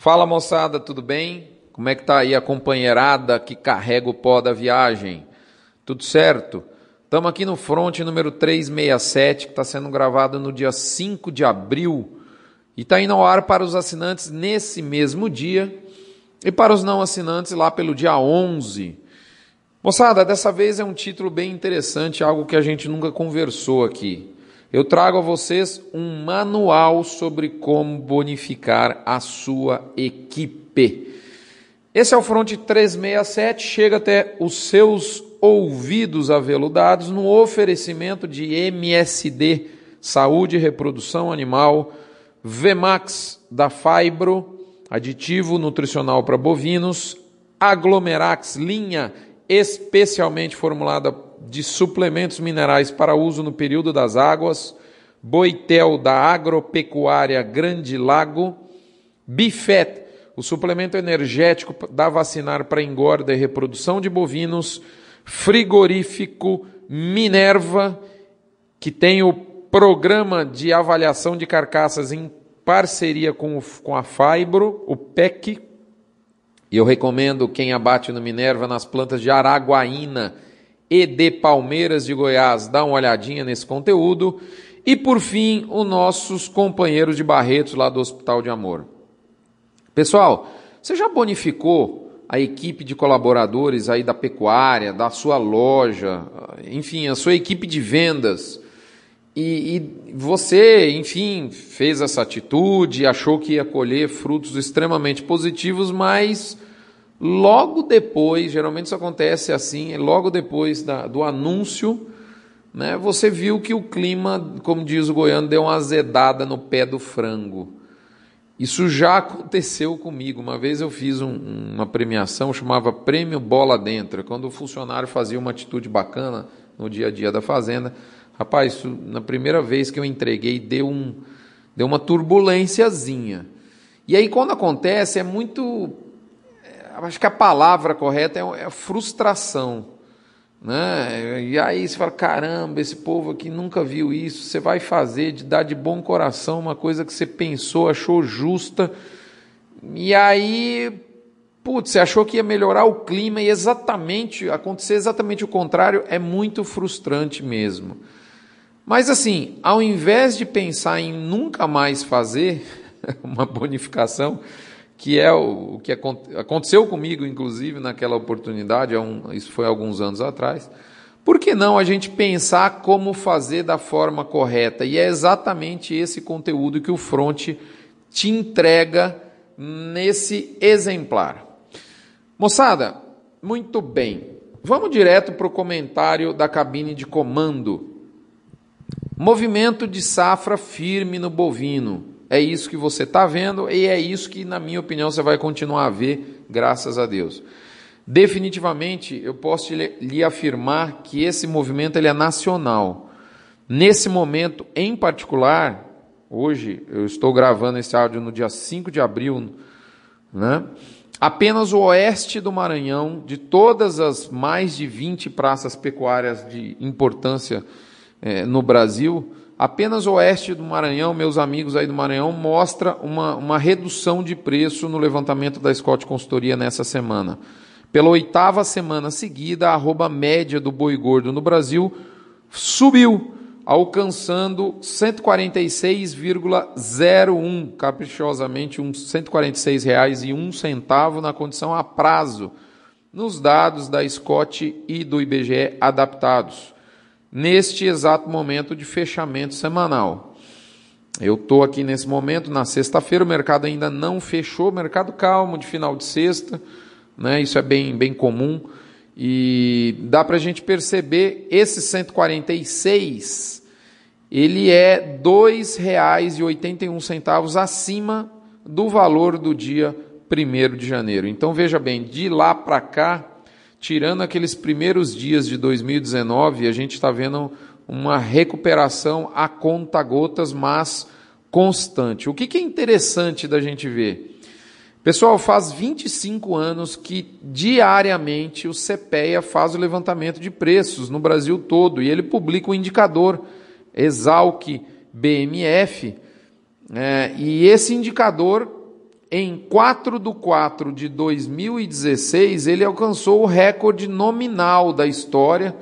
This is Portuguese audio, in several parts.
Fala moçada, tudo bem? Como é que tá aí a companheirada que carrega o pó da viagem? Tudo certo? Estamos aqui no front número 367, que está sendo gravado no dia 5 de abril e está indo ao ar para os assinantes nesse mesmo dia e para os não assinantes lá pelo dia 11. Moçada, dessa vez é um título bem interessante, algo que a gente nunca conversou aqui eu trago a vocês um manual sobre como bonificar a sua equipe. Esse é o Front 367, chega até os seus ouvidos aveludados no oferecimento de MSD, Saúde e Reprodução Animal, Vemax da Fibro, aditivo nutricional para bovinos, Aglomerax, linha especialmente formulada de suplementos minerais para uso no período das águas, Boitel da Agropecuária Grande Lago, Bifet, o suplemento energético da vacinar para engorda e reprodução de bovinos, Frigorífico Minerva, que tem o programa de avaliação de carcaças em parceria com, com a Fibro, o PEC, e eu recomendo quem abate no Minerva nas plantas de Araguaína, e de Palmeiras de Goiás, dá uma olhadinha nesse conteúdo. E por fim, os nossos companheiros de Barretos lá do Hospital de Amor. Pessoal, você já bonificou a equipe de colaboradores aí da pecuária, da sua loja, enfim, a sua equipe de vendas? E, e, você, enfim, fez essa atitude, achou que ia colher frutos extremamente positivos, mas Logo depois, geralmente isso acontece assim, logo depois da, do anúncio, né, você viu que o clima, como diz o goiano, deu uma azedada no pé do frango. Isso já aconteceu comigo. Uma vez eu fiz um, uma premiação, chamava Prêmio Bola Dentro, quando o funcionário fazia uma atitude bacana no dia a dia da fazenda. Rapaz, isso, na primeira vez que eu entreguei, deu, um, deu uma turbulênciazinha. E aí, quando acontece, é muito acho que a palavra correta é, é frustração. Né? E aí você fala: caramba, esse povo aqui nunca viu isso. Você vai fazer de dar de bom coração uma coisa que você pensou, achou justa, e aí, putz, você achou que ia melhorar o clima e exatamente acontecer exatamente o contrário é muito frustrante mesmo. Mas assim, ao invés de pensar em nunca mais fazer uma bonificação, que é o, o que aconteceu comigo, inclusive, naquela oportunidade, isso foi alguns anos atrás. Por que não a gente pensar como fazer da forma correta? E é exatamente esse conteúdo que o Front te entrega nesse exemplar. Moçada, muito bem. Vamos direto para o comentário da cabine de comando. Movimento de safra firme no bovino. É isso que você está vendo e é isso que, na minha opinião, você vai continuar a ver, graças a Deus. Definitivamente, eu posso lhe, afirmar que esse movimento ele é nacional. Nesse momento, em particular, hoje, eu estou gravando esse áudio no dia 5 de abril, né? apenas o oeste do Maranhão, de todas as mais de 20 praças pecuárias de importância eh, no Brasil, Apenas oeste do Maranhão, meus amigos aí do Maranhão, mostra uma, uma redução de preço no levantamento da Scott Consultoria nessa semana. Pela oitava semana seguida, a arroba média do boi gordo no Brasil subiu, alcançando 146,01, caprichosamente, R$ 146,01 na condição a prazo, nos dados da Scott e do IBGE adaptados neste exato momento de fechamento semanal. Eu estou aqui nesse momento, na sexta-feira, o mercado ainda não fechou, mercado calmo de final de sexta, né? isso é bem, bem comum, e dá para a gente perceber esse 146, ele é R$ 2,81 acima do valor do dia 1 de janeiro. Então veja bem, de lá para cá, tirando aqueles primeiros dias de 2019, a gente está vendo uma recuperação a conta gotas, mas constante. O que, que é interessante da gente ver? Pessoal, faz 25 anos que diariamente o CPEA faz o levantamento de preços no Brasil todo e ele publica o um indicador Exalc BMF é, e esse indicador em 4 de 4 de 2016, ele alcançou o recorde nominal da história,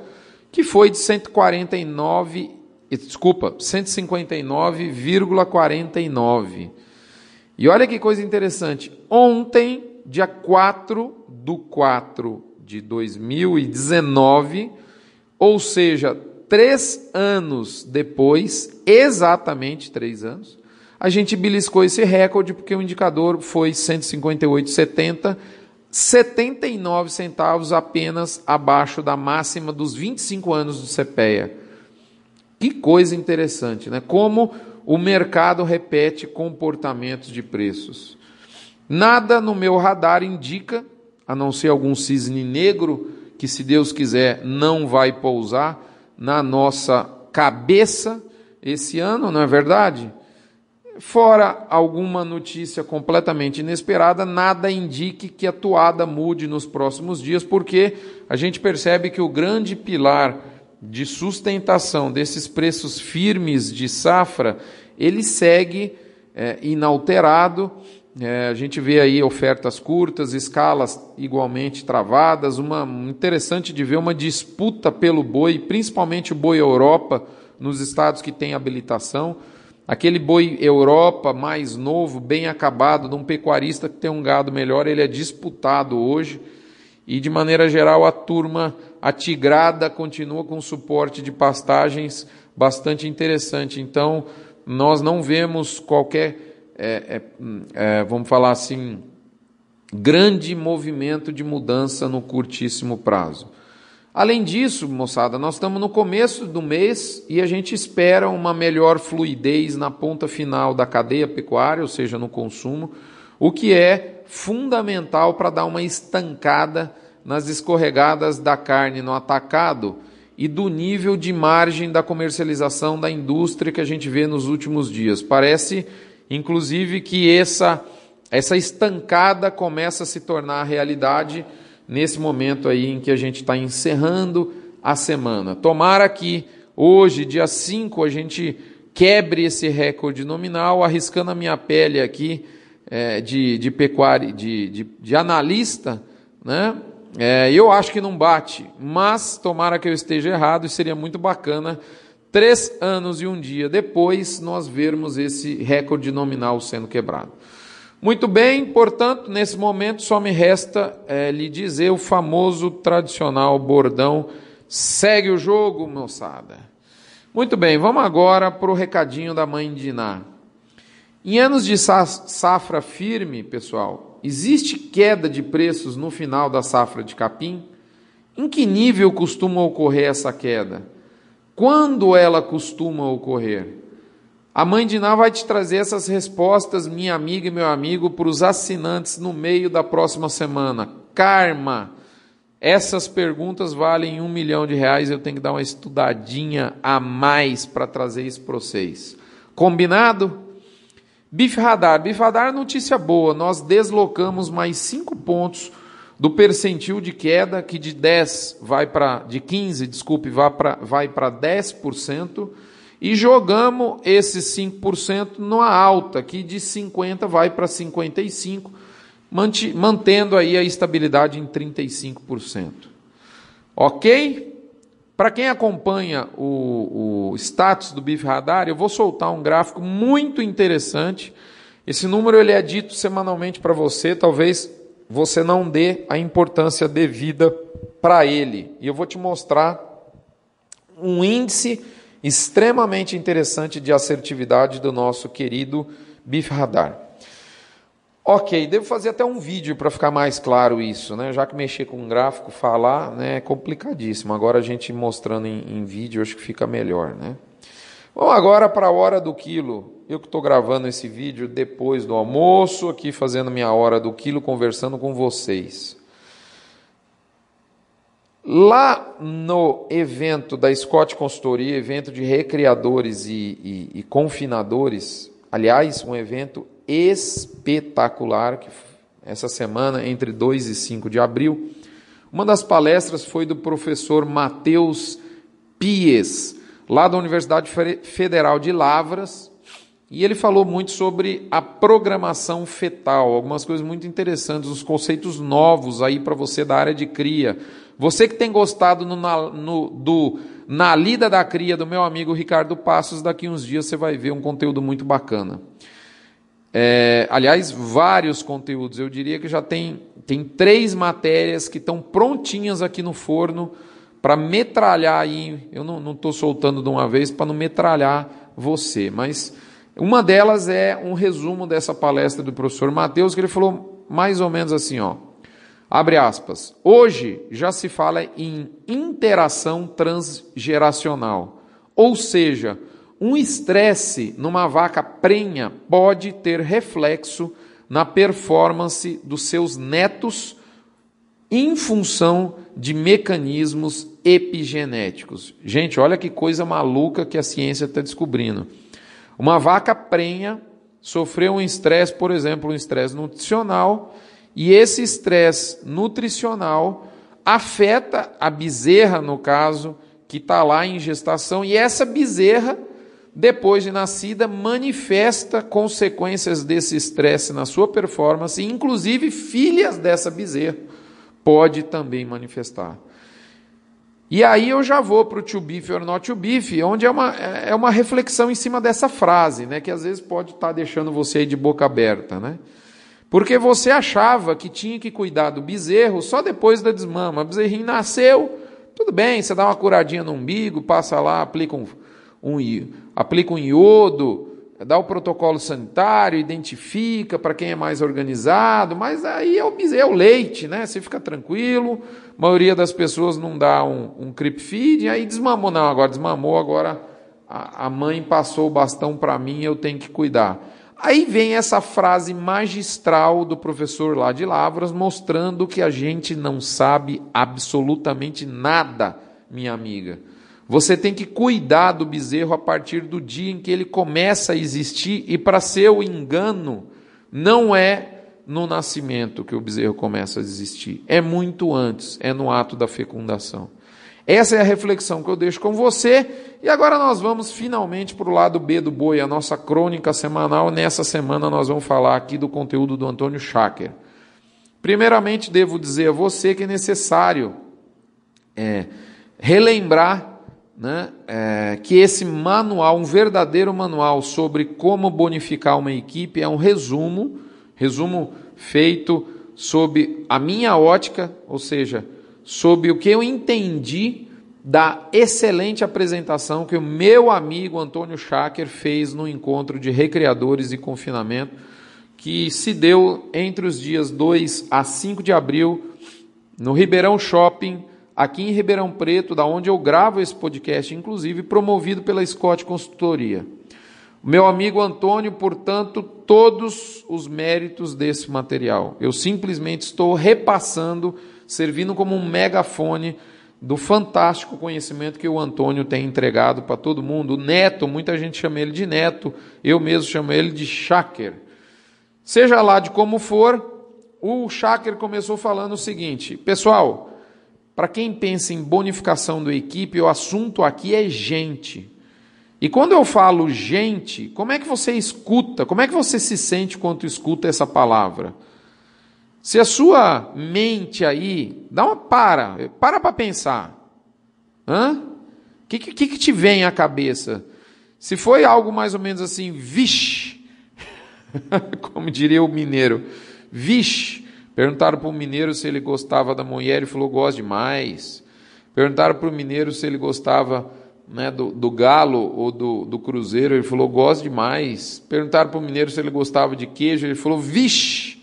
que foi de 149, desculpa, 159,49. E olha que coisa interessante. Ontem, dia 4 do 4 de 2019, ou seja, três anos depois, exatamente três anos, a gente beliscou esse recorde porque o indicador foi 158,70, 79 centavos apenas abaixo da máxima dos 25 anos do CPEA. Que coisa interessante, né? Como o mercado repete comportamentos de preços. Nada no meu radar indica, a não ser algum cisne negro, que se Deus quiser não vai pousar na nossa cabeça esse ano, não é verdade? Fora alguma notícia completamente inesperada, nada indique que a toada mude nos próximos dias, porque a gente percebe que o grande pilar de sustentação desses preços firmes de safra, ele segue é, inalterado. É, a gente vê aí ofertas curtas, escalas igualmente travadas, uma interessante de ver uma disputa pelo boi, principalmente o boi Europa, nos estados que têm habilitação. Aquele boi Europa mais novo, bem acabado, de um pecuarista que tem um gado melhor, ele é disputado hoje. E de maneira geral, a turma atigrada continua com suporte de pastagens bastante interessante. Então, nós não vemos qualquer, é, é, é, vamos falar assim, grande movimento de mudança no curtíssimo prazo. Além disso, moçada, nós estamos no começo do mês e a gente espera uma melhor fluidez na ponta final da cadeia pecuária, ou seja, no consumo, o que é fundamental para dar uma estancada nas escorregadas da carne no atacado e do nível de margem da comercialização da indústria que a gente vê nos últimos dias. Parece, inclusive, que essa, essa estancada começa a se tornar realidade nesse momento aí em que a gente está encerrando a semana. Tomara que hoje, dia 5, a gente quebre esse recorde nominal, arriscando a minha pele aqui é, de, de pecuária, de, de, de analista, né? É, eu acho que não bate, mas tomara que eu esteja errado e seria muito bacana três anos e um dia depois nós vermos esse recorde nominal sendo quebrado. Muito bem, portanto, nesse momento só me resta é, lhe dizer o famoso tradicional bordão: segue o jogo, moçada. Muito bem, vamos agora para o recadinho da mãe de Iná. Em anos de safra firme, pessoal, existe queda de preços no final da safra de capim? Em que nível costuma ocorrer essa queda? Quando ela costuma ocorrer? A mãe de Ná vai te trazer essas respostas, minha amiga e meu amigo, para os assinantes no meio da próxima semana. Karma. Essas perguntas valem um milhão de reais. Eu tenho que dar uma estudadinha a mais para trazer isso para vocês. Combinado? Bif Radar. Bif Radar, notícia boa. Nós deslocamos mais cinco pontos do percentil de queda, que de 10 vai para. de 15, desculpe, vai para vai 10% e jogamos esses 5% numa alta, que de 50 vai para 55, mantendo aí a estabilidade em 35%. Ok? Para quem acompanha o, o status do BIF Radar, eu vou soltar um gráfico muito interessante. Esse número ele é dito semanalmente para você, talvez você não dê a importância devida para ele. E eu vou te mostrar um índice extremamente interessante de assertividade do nosso querido Bif Radar. Ok, devo fazer até um vídeo para ficar mais claro isso, né? Já que mexer com um gráfico, falar, né, é complicadíssimo. Agora a gente mostrando em, em vídeo, acho que fica melhor, né? Vamos agora para a hora do quilo. Eu que estou gravando esse vídeo depois do almoço, aqui fazendo minha hora do quilo, conversando com vocês. Lá no evento da Scott Consultoria, evento de recriadores e, e, e confinadores, aliás, um evento espetacular, que essa semana, entre 2 e 5 de abril, uma das palestras foi do professor Matheus Pies, lá da Universidade Federal de Lavras, E ele falou muito sobre a programação fetal, algumas coisas muito interessantes, uns conceitos novos aí para você da área de cria. Você que tem gostado no, no, do Na Lida da Cria do meu amigo Ricardo Passos, daqui uns dias você vai ver um conteúdo muito bacana. É, aliás, vários conteúdos. Eu diria que já tem, tem três matérias que estão prontinhas aqui no forno para metralhar aí. Eu não estou soltando de uma vez para não metralhar você, mas uma delas é um resumo dessa palestra do professor Mateus, que ele falou mais ou menos assim, ó. Abre aspas. Hoje já se fala em interação transgeracional. Ou seja, um estresse numa vaca prenha pode ter reflexo na performance dos seus netos em função de mecanismos epigenéticos. Gente, olha que coisa maluca que a ciência está descobrindo. Uma vaca prenha sofreu um estresse, por exemplo, um estresse nutricional, e esse estresse nutricional afeta a bezerra, no caso, que está lá em gestação, e essa bezerra, depois de nascida, manifesta consequências desse estresse na sua performance, inclusive filhas dessa bezerra pode também manifestar. E aí eu já vou para o to beef or not to beef, onde é uma, é uma reflexão em cima dessa frase, né, que às vezes pode estar tá deixando você aí de boca aberta. Né? Porque você achava que tinha que cuidar do bezerro só depois da desmama. O bezerrinho nasceu, tudo bem, você dá uma curadinha no umbigo, passa lá, aplica um, um, aplica um iodo, dá o protocolo sanitário, identifica para quem é mais organizado, mas aí é o, é o leite, né? Você fica tranquilo, a maioria das pessoas não dá um, um creep feed, aí desmamou, não, agora desmamou, agora a, a mãe passou o bastão para mim, eu tenho que cuidar. Aí vem essa frase magistral do professor lá de Lavras, mostrando que a gente não sabe absolutamente nada, minha amiga. Você tem que cuidar do bezerro a partir do dia em que ele começa a existir, e para seu engano, não é no nascimento que o bezerro começa a existir, é muito antes, é no ato da fecundação. Essa é a reflexão que eu deixo com você. E agora nós vamos finalmente para o lado B do boi, a nossa crônica semanal. Nessa semana nós vamos falar aqui do conteúdo do Antônio Schacker. Primeiramente, devo dizer a você que é necessário é, relembrar né, é, que esse manual, um verdadeiro manual sobre como bonificar uma equipe, é um resumo, resumo feito sob a minha ótica, ou seja, sob o que eu entendi da excelente apresentação que o meu amigo Antônio Schacker fez no encontro de recreadores e confinamento, que se deu entre os dias 2 a 5 de abril no Ribeirão Shopping, aqui em Ribeirão Preto, da onde eu gravo esse podcast, inclusive promovido pela Scott Consultoria. Meu amigo Antônio, portanto, todos os méritos desse material. Eu simplesmente estou repassando, servindo como um megafone do fantástico conhecimento que o Antônio tem entregado para todo mundo. O Neto, muita gente chama ele de Neto, eu mesmo chamo ele de Shaker. Seja lá de como for, o Shaker começou falando o seguinte: pessoal, para quem pensa em bonificação da equipe, o assunto aqui é gente. E quando eu falo gente, como é que você escuta? Como é que você se sente quando escuta essa palavra? Se a sua mente aí, dá uma para, para para pensar. Hã? O que, que, que te vem à cabeça? Se foi algo mais ou menos assim, vixe, como diria o mineiro, vixe, Perguntaram para o mineiro se ele gostava da mulher, ele falou: gosto demais. Perguntaram para o mineiro se ele gostava né, do, do, galo ou do, do cruzeiro, ele falou: gosto demais. Perguntaram para o mineiro se ele gostava de queijo, ele falou: vixe.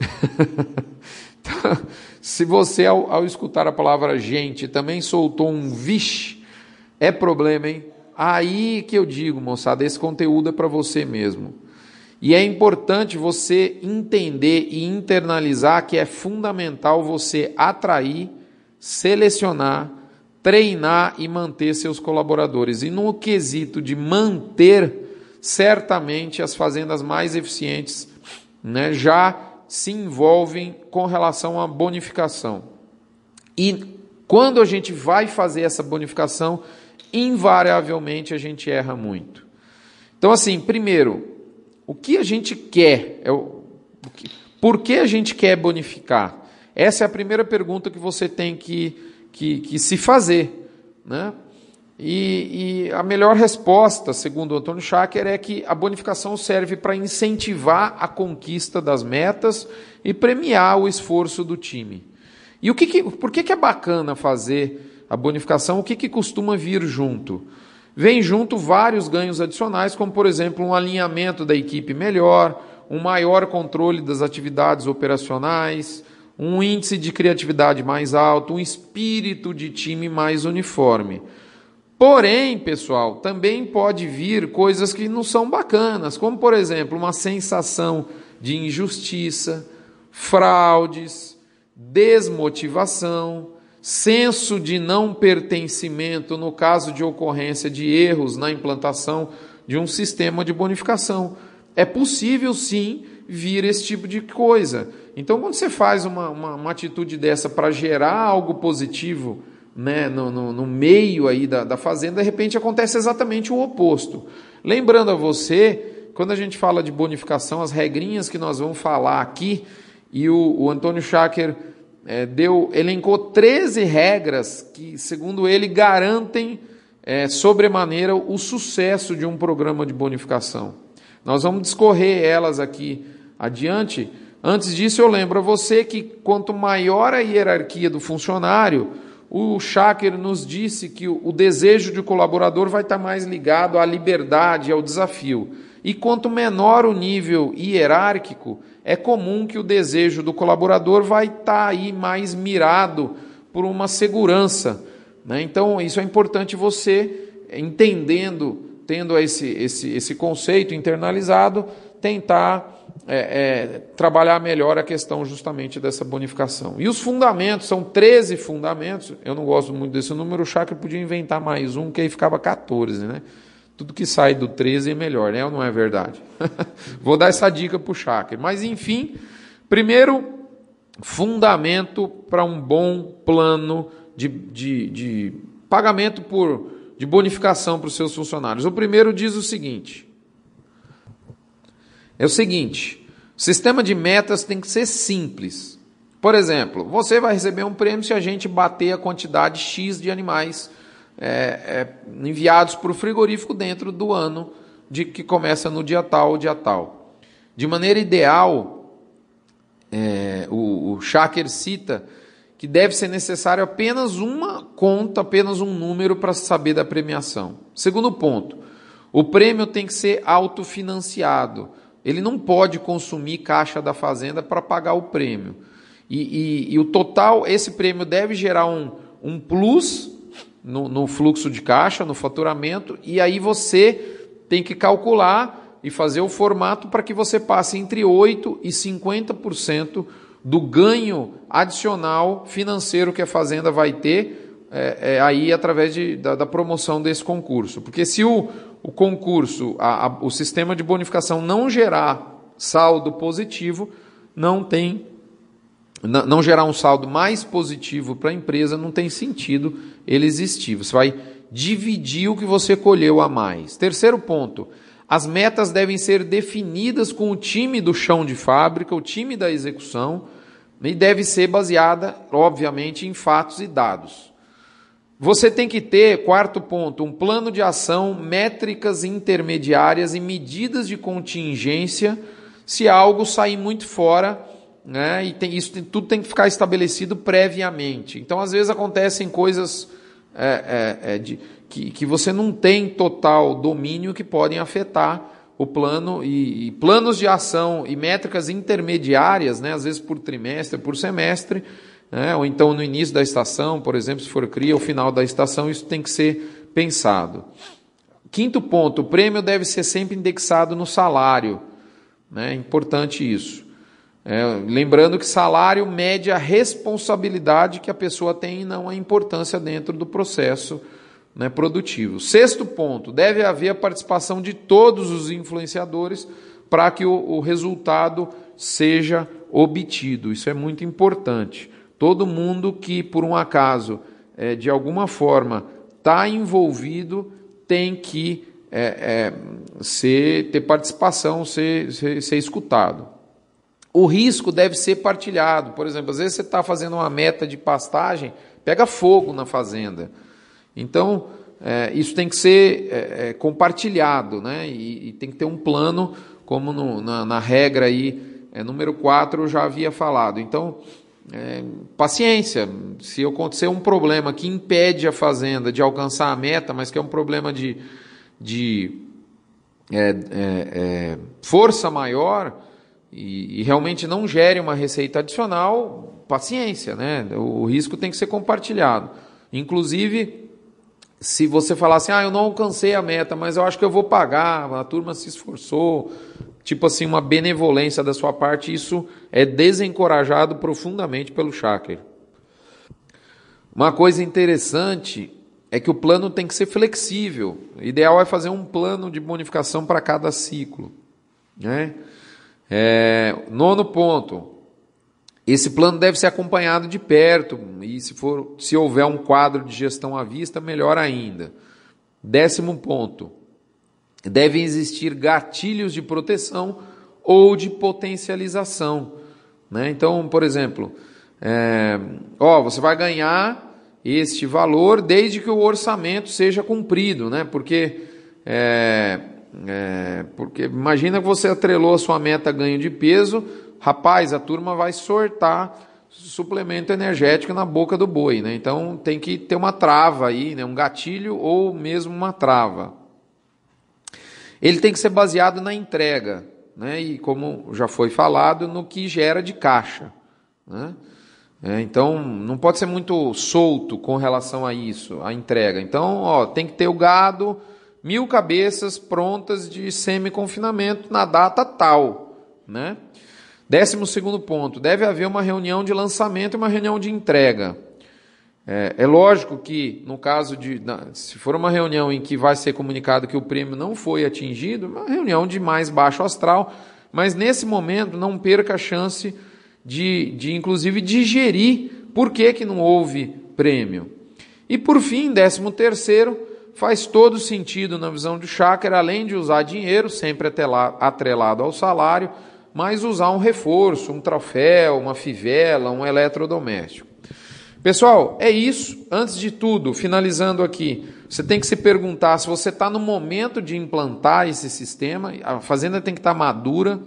então, se você, ao, ao escutar a palavra gente, também soltou um vixe, é problema, hein? Aí que eu digo, moçada, esse conteúdo é para você mesmo. E é importante você entender e internalizar que é fundamental você atrair, selecionar, treinar e manter seus colaboradores. E no quesito de manter, certamente as fazendas mais eficientes né, já se envolvem com relação à bonificação. E quando a gente vai fazer essa bonificação, invariavelmente a gente erra muito. Então, assim, primeiro, o que a gente quer? É o, o que, por que a gente quer bonificar? Essa é a primeira pergunta que você tem que, que, que se fazer. Né? E, e, a melhor resposta, segundo Antônio Schacker, é que a bonificação serve para incentivar a conquista das metas e premiar o esforço do time. E o que, que por que, que é bacana fazer a bonificação? O que, que costuma vir junto? Vem junto vários ganhos adicionais, como por exemplo um alinhamento da equipe melhor, um maior controle das atividades operacionais, um índice de criatividade mais alto, um espírito de time mais uniforme. Porém, pessoal, também pode vir coisas que não são bacanas, como por exemplo, uma sensação de injustiça, fraudes, desmotivação, senso de não pertencimento no caso de ocorrência de erros na implantação de um sistema de bonificação. É possível sim vir esse tipo de coisa. Então, quando você faz uma, uma, uma atitude dessa para gerar algo positivo né, no, no, no meio aí da, da fazenda, de repente acontece exatamente o oposto. Lembrando a você, quando a gente fala de bonificação, as regrinhas que nós vamos falar aqui, e o, o Antônio Schacker é, deu, elencou 13 regras que, segundo ele, garantem é, sobremaneira o sucesso de um programa de bonificação. Nós vamos discorrer elas aqui adiante. Antes disso, eu lembro a você que quanto maior a hierarquia do funcionário, o Schacker nos disse que o desejo de colaborador vai estar mais ligado à liberdade, ao desafio. E quanto menor o nível hierárquico, é comum que o desejo do colaborador vai estar aí mais mirado por uma segurança. Né? Então, isso é importante você, entendendo, tendo esse, esse, esse conceito internalizado, tentar é, é, trabalhar melhor a questão justamente dessa bonificação. E os fundamentos, são 13 fundamentos, eu não gosto muito desse número, o Chakra podia inventar mais um, que aí ficava 14, né? Tudo que sai do 13 é melhor, né? Ou não é verdade? Vou dar essa dica para o Chakra. Mas, enfim, primeiro fundamento para um bom plano de, de, de pagamento por, de bonificação para os seus funcionários. O primeiro diz o seguinte: é o seguinte: o sistema de metas tem que ser simples. Por exemplo, você vai receber um prêmio se a gente bater a quantidade X de animais é, é, enviados para o frigorífico dentro do ano de que começa no dia tal ou dia tal. De maneira ideal, é, o, o Shaker cita que deve ser necessário apenas uma conta, apenas um número para saber da premiação. Segundo ponto, o prêmio tem que ser autofinanciado. Ele não pode consumir caixa da fazenda para pagar o prêmio. E, e, e, o total, esse prêmio deve gerar um, um plus no, no fluxo de caixa, no faturamento, e aí você tem que calcular e fazer o formato para que você passe entre 8% e 50% do ganho adicional financeiro que a fazenda vai ter é, é, aí através de, da, da, promoção desse concurso. Porque se o, o concurso, a, a, o sistema de bonificação não gerar saldo positivo, não tem não, não gerar um saldo mais positivo para a empresa, não tem sentido ele existir. Você vai dividir o que você colheu a mais. Terceiro ponto, as metas devem ser definidas com o time do chão de fábrica, o time da execução, e deve ser baseada, obviamente, em fatos e dados. Você tem que ter, quarto ponto, um plano de ação, métricas intermediárias e medidas de contingência se algo sair muito fora, né? E tem, isso tudo tem que ficar estabelecido previamente. Então, às vezes acontecem coisas é, é, é, de, que, que você não tem total domínio que podem afetar o plano e, e, planos de ação e métricas intermediárias, né? Às vezes por trimestre, por semestre né? ou então no início da estação, por exemplo, se for cria, ou final da estação, isso tem que ser pensado. Quinto ponto, o prêmio deve ser sempre indexado no salário. Né? É importante isso. É, lembrando que salário mede a responsabilidade que a pessoa tem e não a importância dentro do processo né, produtivo. Sexto ponto, deve haver a participação de todos os influenciadores para que o, o resultado seja obtido. Isso é muito importante. Todo mundo que, por um acaso, é, de alguma forma, está envolvido tem que é, é, ser, ter participação, ser, ser, ser escutado. O risco deve ser partilhado. Por exemplo, às vezes você está fazendo uma meta de pastagem, pega fogo na fazenda. Então, é, isso tem que ser é, é, compartilhado, né? E, e, tem que ter um plano, como no, na, na, regra aí, é, número 4 eu já havia falado. Então, é, paciência. Se acontecer um problema que impede a fazenda de alcançar a meta, mas que é um problema de, de é, é, força maior e, e realmente não gere uma receita adicional, paciência, né? O risco tem que ser compartilhado. Inclusive, se você falar assim, ah, eu não alcancei a meta, mas eu acho que eu vou pagar, a turma se esforçou, tipo assim, uma benevolência da sua parte, isso é desencorajado profundamente pelo Shaker. Uma coisa interessante é que o plano tem que ser flexível. O ideal é fazer um plano de bonificação para cada ciclo. Né? É, nono ponto, esse plano deve ser acompanhado de perto e se for, se houver um quadro de gestão à vista, melhor ainda. Décimo ponto, devem existir gatilhos de proteção ou de potencialização. Né? Então, por exemplo, é, ó, você vai ganhar este valor desde que o orçamento seja cumprido, né? Porque é, é, porque imagina que você atrelou a sua meta ganho de peso rapaz, a turma vai sortar suplemento energético na boca do boi, né? Então tem que ter uma trava aí, né? Um gatilho ou mesmo uma trava. Ele tem que ser baseado na entrega, né? E como já foi falado, no que gera de caixa, né? É, então não pode ser muito solto com relação a isso, a entrega. Então, ó, tem que ter o gado, mil cabeças prontas de semi-confinamento na data tal, né? Décimo segundo ponto, deve haver uma reunião de lançamento e uma reunião de entrega. É, é, lógico que, no caso de. Se for uma reunião em que vai ser comunicado que o prêmio não foi atingido, uma reunião de mais baixo astral, mas nesse momento não perca a chance de, de inclusive, digerir por que, que não houve prêmio. E por fim, décimo terceiro, faz todo sentido na visão do chácara, além de usar dinheiro, sempre atrelado ao salário mas usar um reforço, um troféu, uma fivela, um eletrodoméstico. Pessoal, é isso. Antes de tudo, finalizando aqui, você tem que se perguntar se você está no momento de implantar esse sistema, a fazenda tem que estar tá madura.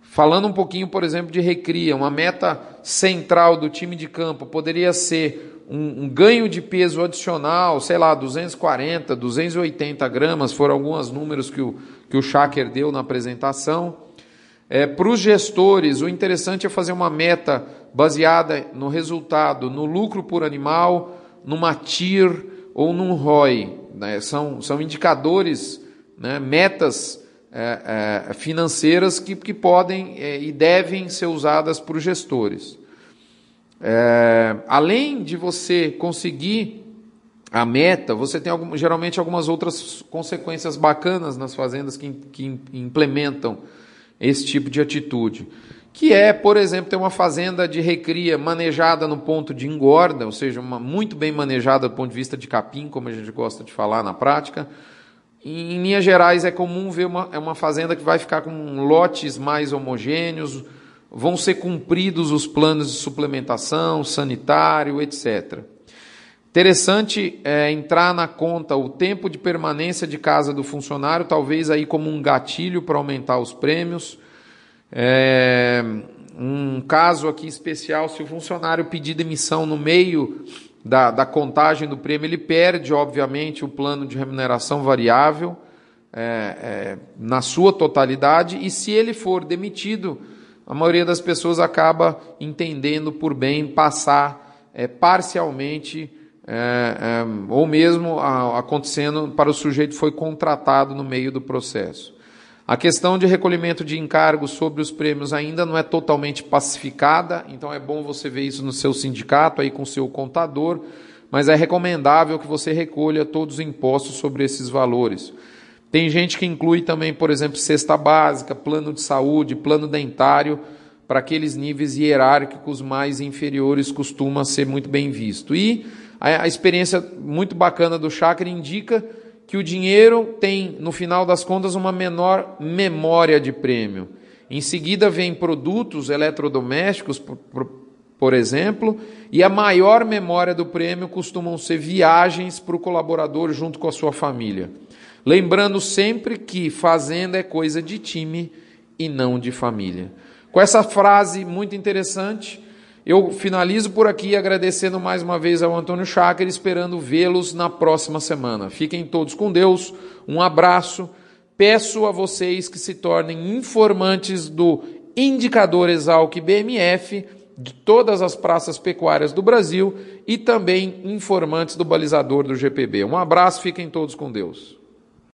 Falando um pouquinho, por exemplo, de recria, uma meta central do time de campo poderia ser um, um ganho de peso adicional, sei lá, 240, 280 gramas, foram alguns números que o, que o Shaker deu na apresentação. É, Para os gestores, o interessante é fazer uma meta baseada no resultado, no lucro por animal, numa TIR ou num ROI. Né? São, são indicadores, né? metas é, é, financeiras que, que podem é, e devem ser usadas por gestores. É, além de você conseguir a meta, você tem algum, geralmente algumas outras consequências bacanas nas fazendas que, que implementam esse tipo de atitude. Que é, por exemplo, ter uma fazenda de recria manejada no ponto de engorda, ou seja, uma, muito bem manejada do ponto de vista de capim, como a gente gosta de falar na prática. Em linhas gerais, é comum ver uma, é uma fazenda que vai ficar com lotes mais homogêneos, vão ser cumpridos os planos de suplementação, sanitário, etc. Interessante é, entrar na conta o tempo de permanência de casa do funcionário, talvez aí como um gatilho para aumentar os prêmios. É, um caso aqui especial, se o funcionário pedir demissão no meio da, da contagem do prêmio, ele perde, obviamente, o plano de remuneração variável é, é na sua totalidade, e se ele for demitido, a maioria das pessoas acaba entendendo por bem passar é, parcialmente é, é, ou mesmo a, acontecendo para o sujeito foi contratado no meio do processo. A questão de recolhimento de encargos sobre os prêmios ainda não é totalmente pacificada, então é bom você ver isso no seu sindicato, aí com o seu contador, mas é recomendável que você recolha todos os impostos sobre esses valores. Tem gente que inclui também, por exemplo, cesta básica, plano de saúde, plano dentário, para aqueles níveis hierárquicos mais inferiores costuma ser muito bem visto. E a, experiência muito bacana do chakra indica que o dinheiro tem, no final das contas, uma menor memória de prêmio. Em seguida, vem produtos eletrodomésticos, por, por, exemplo, e a maior memória do prêmio costumam ser viagens para o colaborador junto com a sua família. Lembrando sempre que fazenda é coisa de time e não de família. Com essa frase muito interessante, eu finalizo por aqui agradecendo mais uma vez ao Antônio Cháquer, esperando vê-los na próxima semana. Fiquem todos com Deus, um abraço. Peço a vocês que se tornem informantes do indicador Exalc BMF de todas as praças pecuárias do Brasil e também informantes do balizador do GPB. Um abraço, fiquem todos com Deus.